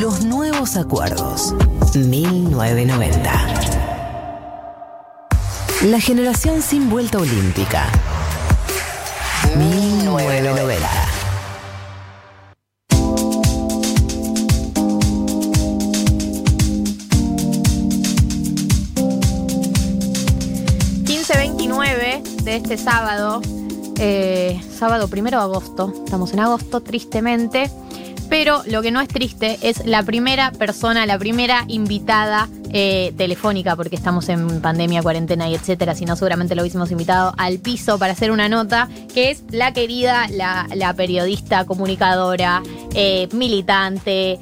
Los nuevos acuerdos. 1990. La generación sin vuelta olímpica. 1990. de este sábado, eh, sábado primero de agosto, estamos en agosto, tristemente, pero lo que no es triste es la primera persona, la primera invitada eh, telefónica, porque estamos en pandemia, cuarentena y etcétera, si no seguramente lo hubiésemos invitado al piso para hacer una nota, que es la querida, la, periodista, comunicadora, eh, militante,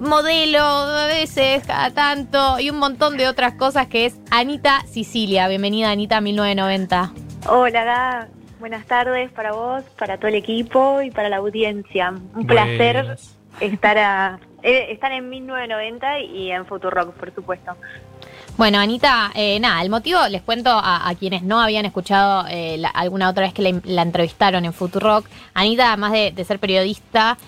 modelo a veces, cada tanto, y un montón de otras cosas, que es Anita Sicilia. Bienvenida Anita 1990. Hola, buenas tardes para vos, para todo el equipo y para la audiencia. Un placer estar a eh, están en 1990 y en Futurock, por supuesto. Bueno, Anita, eh, nada, el motivo, les cuento a, quienes no habían escuchado eh, alguna otra vez que la, entrevistaron en Futurock. Anita, además de, ser periodista,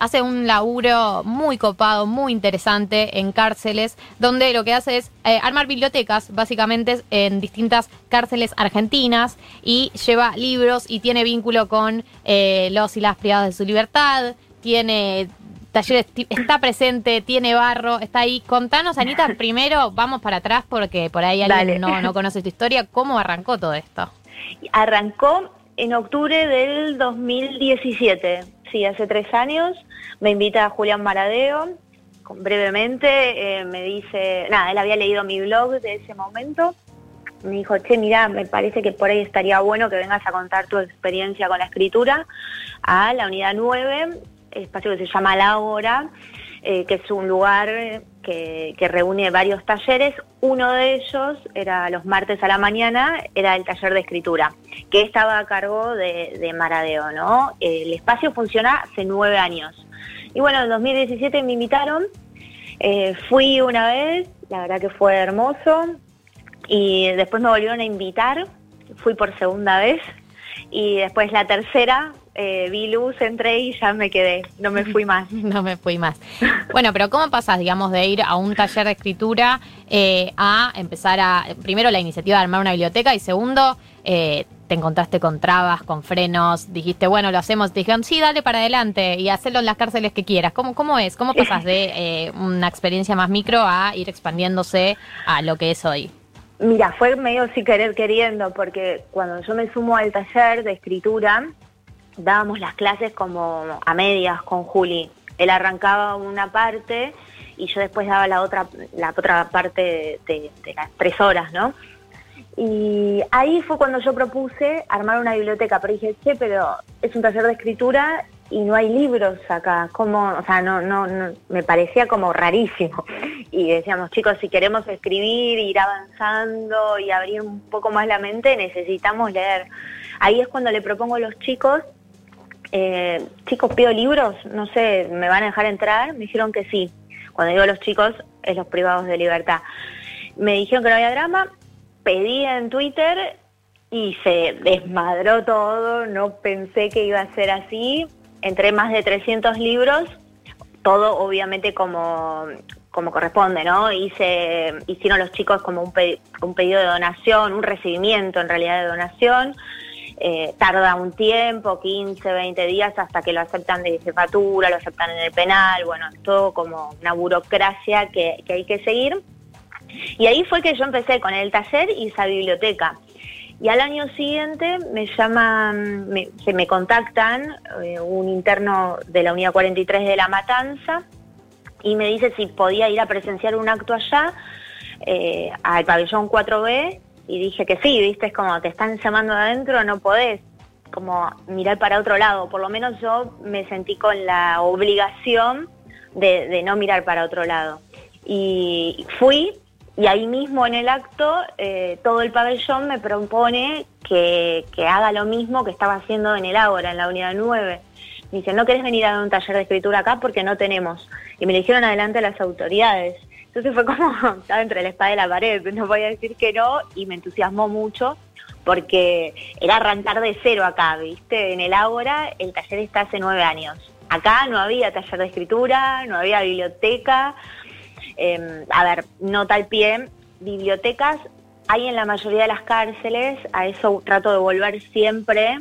hace un laburo muy copado, muy interesante en cárceles, donde lo que hace es armar bibliotecas, básicamente en distintas cárceles argentinas, y lleva libros y tiene vínculo con los y las privadas de su libertad, tiene talleres, está presente, tiene barro, está ahí. Contanos, Anita, primero vamos para atrás porque por ahí alguien no, no conoce tu historia. ¿Cómo arrancó todo esto? Arrancó en octubre del 2017, sí, hace tres años. Me invita a Julián Maradeo, brevemente, eh, me dice, nada, él había leído mi blog de ese momento. Me dijo, che, mira, me parece que por ahí estaría bueno que vengas a contar tu experiencia con la escritura a la unidad 9 espacio que se llama La Hora, eh, que es un lugar que, reúne varios talleres. Uno de ellos era los martes a la mañana, era el taller de escritura, que estaba a cargo de, Maradeo, ¿no? El espacio funciona hace nueve años. Y bueno, en 2017 me invitaron, eh, fui una vez, la verdad que fue hermoso, y después me volvieron a invitar, fui por segunda vez, y después la tercera eh, vi luz, entré y ya me quedé, no me fui más. no me fui más. Bueno, pero ¿cómo pasas, digamos, de ir a un taller de escritura eh, a empezar a, primero la iniciativa de armar una biblioteca y segundo, eh, te encontraste con trabas, con frenos, dijiste, bueno, lo hacemos, te dijeron, sí, dale para adelante y hacerlo en las cárceles que quieras. ¿Cómo, cómo es? ¿Cómo pasas de una experiencia más micro a ir expandiéndose a lo que es hoy? Mira, fue medio sin querer queriendo, porque cuando yo me sumo al taller de escritura, dábamos las clases como a medias con Juli. Él arrancaba una parte y yo después daba la otra, la otra parte de, las tres horas, ¿no? Y ahí fue cuando yo propuse armar una biblioteca, pero dije, che, pero es un taller de escritura y no hay libros acá, como, o sea, no, no, no, me parecía como rarísimo. Y decíamos, chicos, si queremos escribir, ir avanzando y abrir un poco más la mente, necesitamos leer. Ahí es cuando le propongo a los chicos eh, chicos, pido libros, no sé, ¿me van a dejar entrar? Me dijeron que sí. Cuando digo los chicos, es los privados de libertad. Me dijeron que no había drama, pedí en Twitter y se desmadró todo, no pensé que iba a ser así. Entré más de 300 libros, todo obviamente como, como corresponde, ¿no? Hice, hicieron los chicos como un, un pedido de donación, un recibimiento en realidad de donación. Eh, tarda un tiempo, 15, 20 días, hasta que lo aceptan de jefatura, lo aceptan en el penal, bueno, todo como una burocracia que, hay que seguir. Y ahí fue que yo empecé con el taller y esa biblioteca. Y al año siguiente me llaman, se me contactan eh, un interno de la Unidad 43 de La Matanza y me dice si podía ir a presenciar un acto allá eh, al pabellón 4B y dije que sí, viste, es como te están llamando adentro, no podés como mirar para otro lado, por lo menos yo me sentí con la obligación de, no mirar para otro lado. Y fui y ahí mismo en el acto eh, todo el pabellón me propone que, haga lo mismo que estaba haciendo en el Ágora, en la unidad 9. Me dice, ¿no querés venir a un taller de escritura acá? Porque no tenemos. Y me dijeron adelante las autoridades. Entonces fue como, estaba entre la espada y la pared, no voy a decir que no, y me entusiasmó mucho porque era arrancar de cero acá, ¿viste? En el Ágora el taller está hace nueve años. acá no había taller de escritura, no había biblioteca. Em, a ver, nota al pie, bibliotecas hay en la mayoría de las cárceles, a eso trato de volver siempre,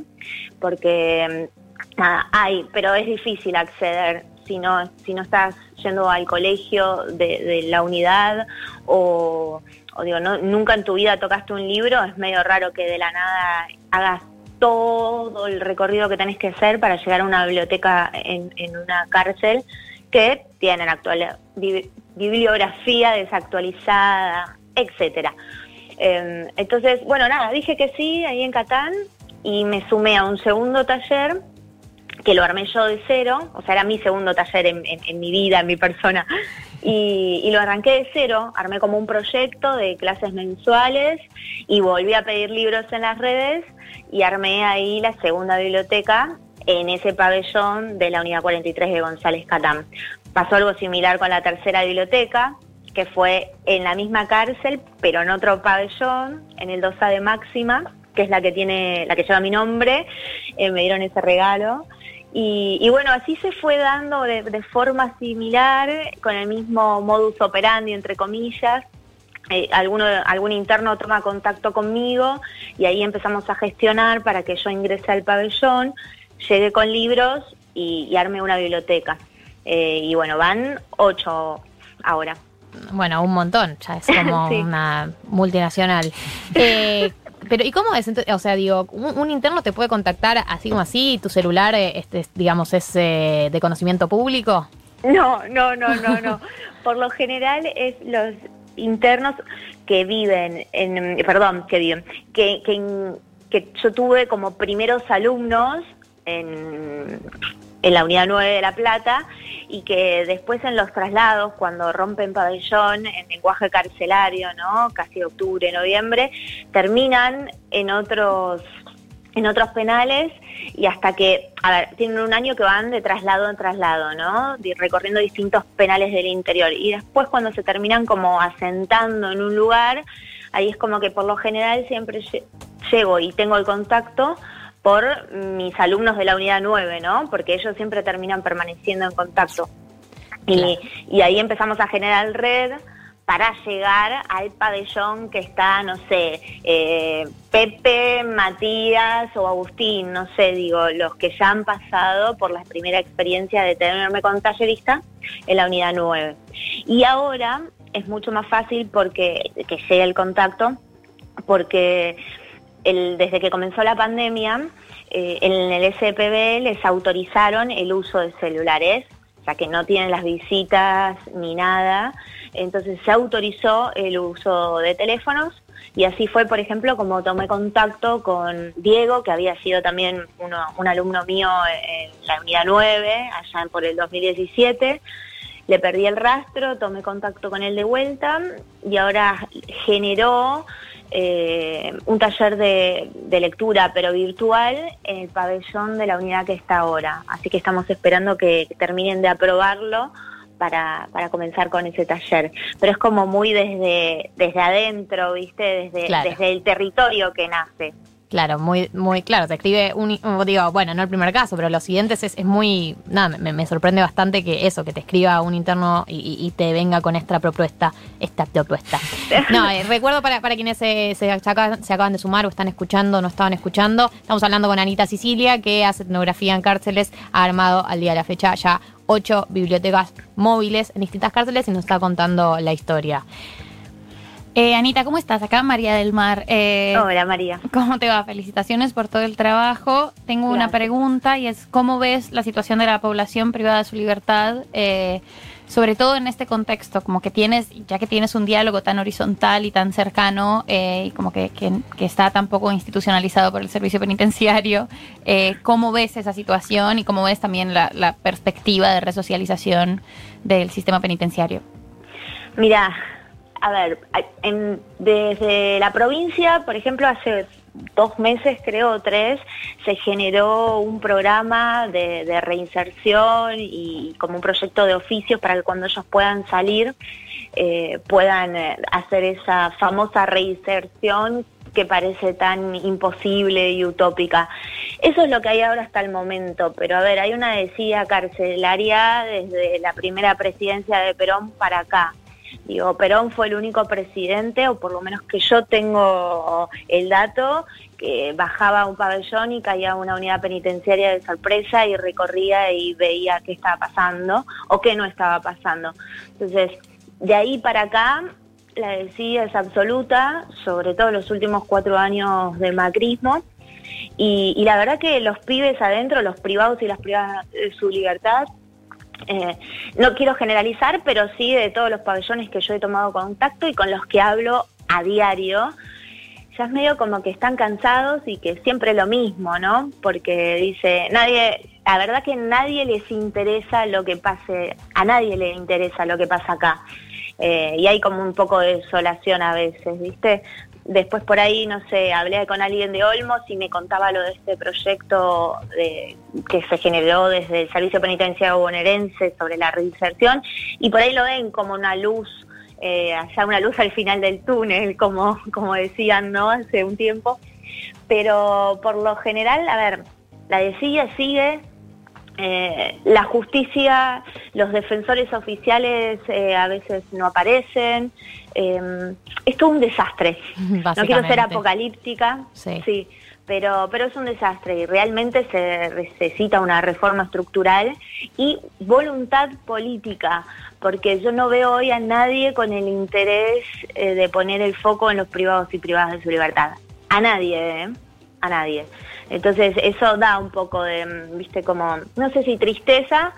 porque em, nada, hay, pero es difícil acceder si no, si no estás yendo al colegio de, la unidad o, digo, no, nunca en tu vida tocaste un libro, es medio raro que de la nada hagas todo el recorrido que tenés que hacer para llegar a una biblioteca en, una cárcel que tienen actual, bibliografía desactualizada, etcétera. Em, entonces, bueno, nada, dije que sí ahí en Catán y me sumé a un segundo taller que lo armé yo de cero, o sea, era mi segundo taller en, mi vida, en mi persona, y, lo arranqué de cero, armé como un proyecto de clases mensuales y volví a pedir libros en las redes y armé ahí la segunda biblioteca en ese pabellón de la Unidad 43 de González Catán. Pasó algo similar con la tercera biblioteca, que fue en la misma cárcel, pero en otro pabellón, en el 2A de Máxima, que es la que tiene, la que lleva mi nombre, eh, me dieron ese regalo. Y, bueno, así se fue dando de, forma similar, con el mismo modus operandi, entre comillas. Eh, alguno, algún interno toma contacto conmigo y ahí empezamos a gestionar para que yo ingrese al pabellón, llegue con libros y, arme una biblioteca. Eh, y bueno, van ocho ahora. Bueno, un montón, ya es como una multinacional. Eh, pero, ¿y cómo es? o sea, digo, un, interno te puede contactar así como así, tu celular, eh, este, digamos, es eh, de conocimiento público? No, no, no, no, no. Por lo general es los internos que viven, en, perdón, que viven, que, que, que yo tuve como primeros alumnos en, en la unidad 9 de La Plata y que después en los traslados, cuando rompen pabellón en lenguaje carcelario, ¿no? Casi octubre, noviembre, terminan en otros en otros penales y hasta que, a ver, tienen un año que van de traslado en traslado, ¿no? Recorriendo distintos penales del interior. Y después cuando se terminan como asentando en un lugar, ahí es como que por lo general siempre llego y tengo el contacto por mis alumnos de la unidad 9, ¿no? Porque ellos siempre terminan permaneciendo en contacto. Y, ahí empezamos a generar red para llegar al pabellón que está, no sé, eh, Pepe, Matías o Agustín, no sé, digo, los que ya han pasado por la primera experiencia de tenerme con tallerista en la unidad 9. Y ahora es mucho más fácil porque que llegue el contacto, porque desde que comenzó la pandemia, eh, en el SPB les autorizaron el uso de celulares, o sea que no tienen las visitas ni nada. Entonces se autorizó el uso de teléfonos y así fue, por ejemplo, como tomé contacto con Diego, que había sido también un alumno mío en la unidad 9, allá por el 2017 le perdí el rastro, tomé contacto con él de vuelta y ahora generó eh, un taller de, lectura, pero virtual, en el pabellón de la unidad que está ahora. Así que estamos esperando que, terminen de aprobarlo para, para, comenzar con ese taller. Pero es como muy desde, desde adentro, ¿viste? Desde, desde el territorio que nace. Claro, muy, muy claro. Te escribe un, digo, bueno, no el primer caso, pero los siguientes es, es muy, nada, me, sorprende bastante que eso, que te escriba un interno y, te venga con esta propuesta, esta propuesta. No, eh, recuerdo para, para quienes se, se, acaban, de sumar o están escuchando, no estaban escuchando, estamos hablando con Anita Sicilia, que hace etnografía en cárceles, ha armado al día de la fecha ya ocho bibliotecas móviles en distintas cárceles y nos está contando la historia. Eh, Anita, ¿cómo estás? Acá María del Mar. Eh, Hola María. ¿Cómo te va? Felicitaciones por todo el trabajo. Tengo una pregunta y es ¿cómo ves la situación de la población privada de su libertad? Eh, sobre todo en este contexto, como que tienes, ya que tienes un diálogo tan horizontal y tan cercano, y como que, está tan poco institucionalizado por el servicio penitenciario, ¿cómo ves esa situación y cómo ves también la, la perspectiva de resocialización del sistema penitenciario? Mira, a ver, desde la provincia, por ejemplo, hace dos meses, creo, tres, se generó un programa de, reinserción y como un proyecto de oficios para que cuando ellos puedan salir, eh, puedan eh, hacer esa famosa reinserción que parece tan imposible y utópica. Eso es lo que hay ahora hasta el momento, pero a ver, hay una decía carcelaria desde la primera presidencia de Perón para acá. Digo, Perón fue el único presidente, o por lo menos que yo tengo el dato, que bajaba un pabellón y caía una unidad penitenciaria de sorpresa y recorría y veía qué estaba pasando o qué no estaba pasando. Entonces, de ahí para acá, la decía es absoluta, sobre todo los últimos cuatro años del macrismo. Y, la verdad que los pibes adentro, los privados y las privadas de su libertad, eh, no quiero generalizar, pero sí de todos los pabellones que yo he tomado contacto y con los que hablo a diario, ya es medio como que están cansados y que siempre lo mismo, ¿no? Porque dice, nadie, la verdad que nadie les interesa lo que pase, a nadie le interesa lo que pasa acá. Eh, y hay como un poco de desolación a veces, ¿viste? Después por ahí, no sé, hablé con alguien de Olmos y me contaba lo de este proyecto de, que se generó desde el Servicio Penitenciario Bonaerense sobre la reinserción y por ahí lo ven como una luz, eh, allá una luz al final del túnel, como, como decían, ¿no? Hace un tiempo. Pero por lo general, a ver, la decía sigue, eh, la justicia, los defensores oficiales eh, a veces no aparecen. Eh, es todo un desastre. No quiero ser apocalíptica, sí. pero, pero es un desastre y realmente se necesita una reforma estructural y voluntad política, porque yo no veo hoy a nadie con el interés de poner el foco en los privados y privadas de su libertad. A nadie, a nadie. Entonces eso da un poco de, mm, viste, como, no sé si tristeza,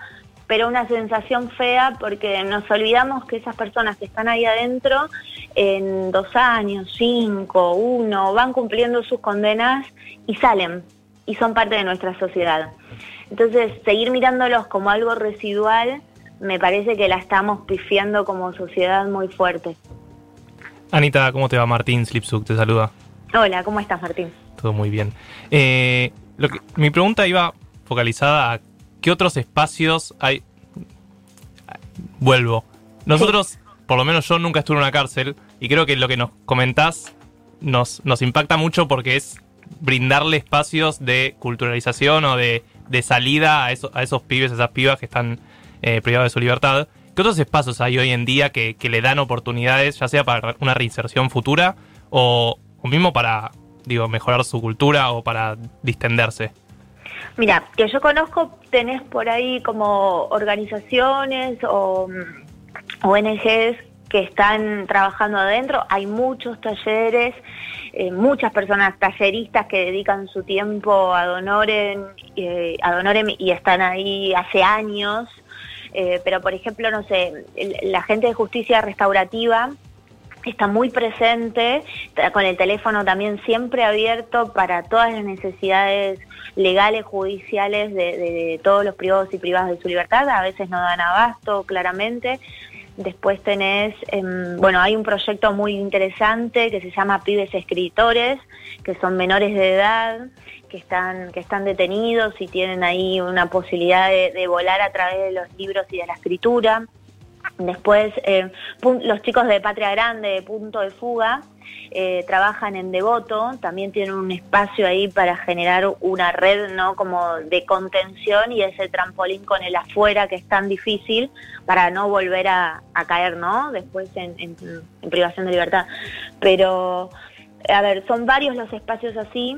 pero una sensación fea porque nos olvidamos que esas personas que están ahí adentro en dos años, cinco, uno, van cumpliendo sus condenas y salen y son parte de nuestra sociedad. Entonces, seguir mirándolos como algo residual, me parece que la estamos pifiando como sociedad muy fuerte. Anita, ¿cómo te va? Martín Slipsuk te saluda. Hola, ¿cómo estás, Martín? Todo muy bien. Eh, mi pregunta iba focalizada a qué otros espacios hay. Vuelvo. Nosotros, por lo menos yo nunca estuve en una cárcel y creo que lo que nos comentás nos, nos impacta mucho porque es brindarle espacios de culturalización o de, salida a, a esos pibes, a esas pibas que están eh, privados de su libertad. ¿Qué otros espacios hay hoy en día que, le dan oportunidades, ya sea para una reinserción futura o, o mismo para digo, mejorar su cultura o para distenderse? Mira, que yo conozco, tenés por ahí como organizaciones o mm, ONGs que están trabajando adentro, hay muchos talleres, eh, muchas personas talleristas que dedican su tiempo a Donoren, eh, a Donoren y están ahí hace años, eh, pero por ejemplo, no sé, la gente de justicia restaurativa está muy presente, con el teléfono también siempre abierto para todas las necesidades legales, judiciales de, todos los privados y privadas de su libertad, a veces no dan abasto claramente. Después tenés, em, bueno, hay un proyecto muy interesante que se llama Pibes Escritores, que son menores de edad, que están, que están detenidos y tienen ahí una posibilidad de volar a través de los libros y de la escritura. Después, eh, los chicos de Patria Grande, Punto de Fuga, eh, trabajan en Devoto, también tienen un espacio ahí para generar una red, ¿no? Como de contención y ese trampolín con el afuera que es tan difícil para no volver a, caer, ¿no? Después en, privación de libertad. Pero, a ver, son varios los espacios así.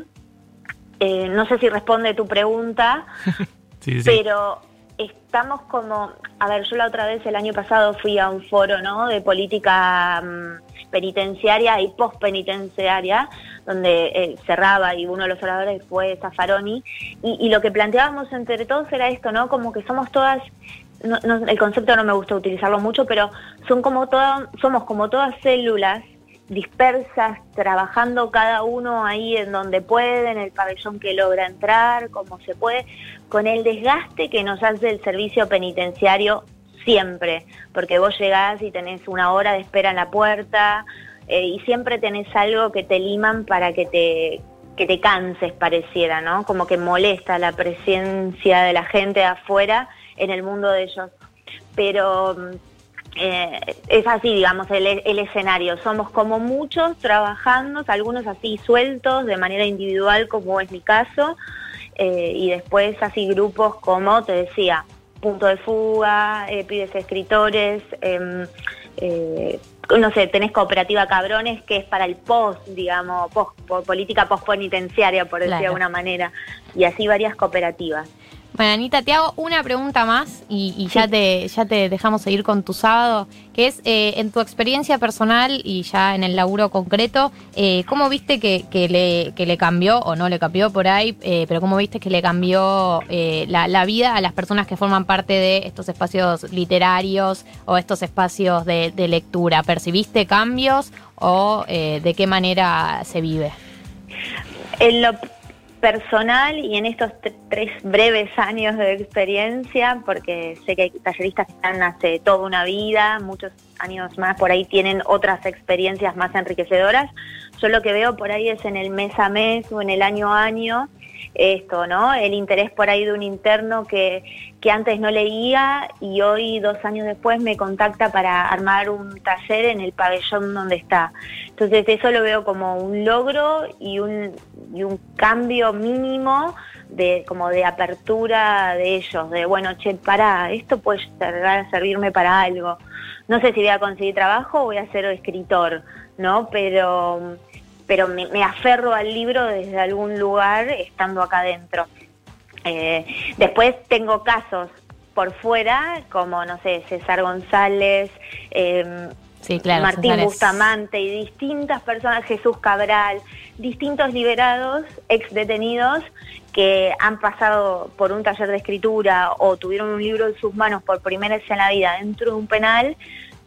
Eh, no sé si responde tu pregunta, pero estamos como, a ver, yo la otra vez el año pasado fui a un foro, ¿no? De política mm, penitenciaria y postpenitenciaria, donde eh, cerraba y uno de los oradores fue Zaffaroni, y, lo que planteábamos entre todos era esto, ¿no? Como que somos todas el concepto no me gusta utilizarlo mucho, pero son como todas, somos como todas células dispersas, trabajando cada uno ahí en donde puede, en el pabellón que logra entrar, como se puede, con el desgaste que nos hace el servicio penitenciario siempre, porque vos llegás y tenés una hora de espera en la puerta eh, y siempre tenés algo que te liman para que te, que te canses, pareciera, ¿no? Como que molesta la presencia de la gente afuera en el mundo de ellos. Pero eh, es así, digamos, el, el escenario. Somos como muchos trabajando, algunos así sueltos, de manera individual, como es mi caso, eh, y después así grupos como, te decía, Punto de Fuga, eh, Pibes Escritores, em, eh, no sé, tenés Cooperativa Cabrones, que es para el post, digamos, post, po- política post-penitenciaria, por decir de alguna manera, y así varias cooperativas. Bueno, Anita, te hago una pregunta más y, y ya, te, ya te dejamos seguir con tu sábado, que es eh, en tu experiencia personal y ya en el laburo concreto, eh, ¿cómo viste que, que le, que le cambió, o no le cambió por ahí, eh, pero cómo viste que le cambió eh, la, la vida a las personas que forman parte de estos espacios literarios o estos espacios de, de lectura? ¿Percibiste cambios o eh, de qué manera se vive? En lo personal y en estos tres breves años de experiencia, porque sé que hay talleristas que están hace toda una vida, muchos años más por ahí tienen otras experiencias más enriquecedoras. Yo lo que veo por ahí es en el mes a mes o en el año a año esto, ¿no? El interés por ahí de un interno que, que antes no leía y hoy, dos años después, me contacta para armar un taller en el pabellón donde está. Entonces eso lo veo como un logro y un, y un cambio mínimo de como de apertura de ellos, de bueno, che, para, esto puede ser- servirme para algo. No sé si voy a conseguir trabajo o voy a ser escritor, ¿no? Pero pero me, me aferro al libro desde algún lugar estando acá adentro. Eh, después tengo casos por fuera, como, no sé, César González, eh, Sí, claro. Martín Bustamante y distintas personas, Jesús Cabral, distintos liberados, ex detenidos, que han pasado por un taller de escritura o tuvieron un libro en sus manos por primera vez en la vida dentro de un penal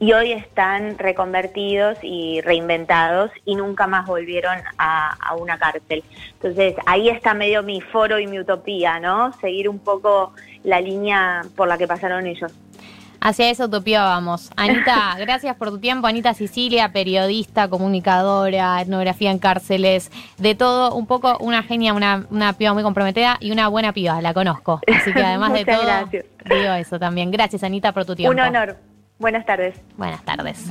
y hoy están reconvertidos y reinventados y nunca más volvieron a, a una cárcel. Entonces ahí está medio mi foro y mi utopía, ¿no? Seguir un poco la línea por la que pasaron ellos. Hacia esa utopía vamos. Anita, gracias por tu tiempo. Anita Sicilia, periodista, comunicadora, etnografía en cárceles, de todo, un poco una genia, una, una piba muy comprometida y una buena piba, la conozco. Así que además de todo, gracias. digo eso también. Gracias, Anita, por tu tiempo. Un honor. Buenas tardes. Buenas tardes.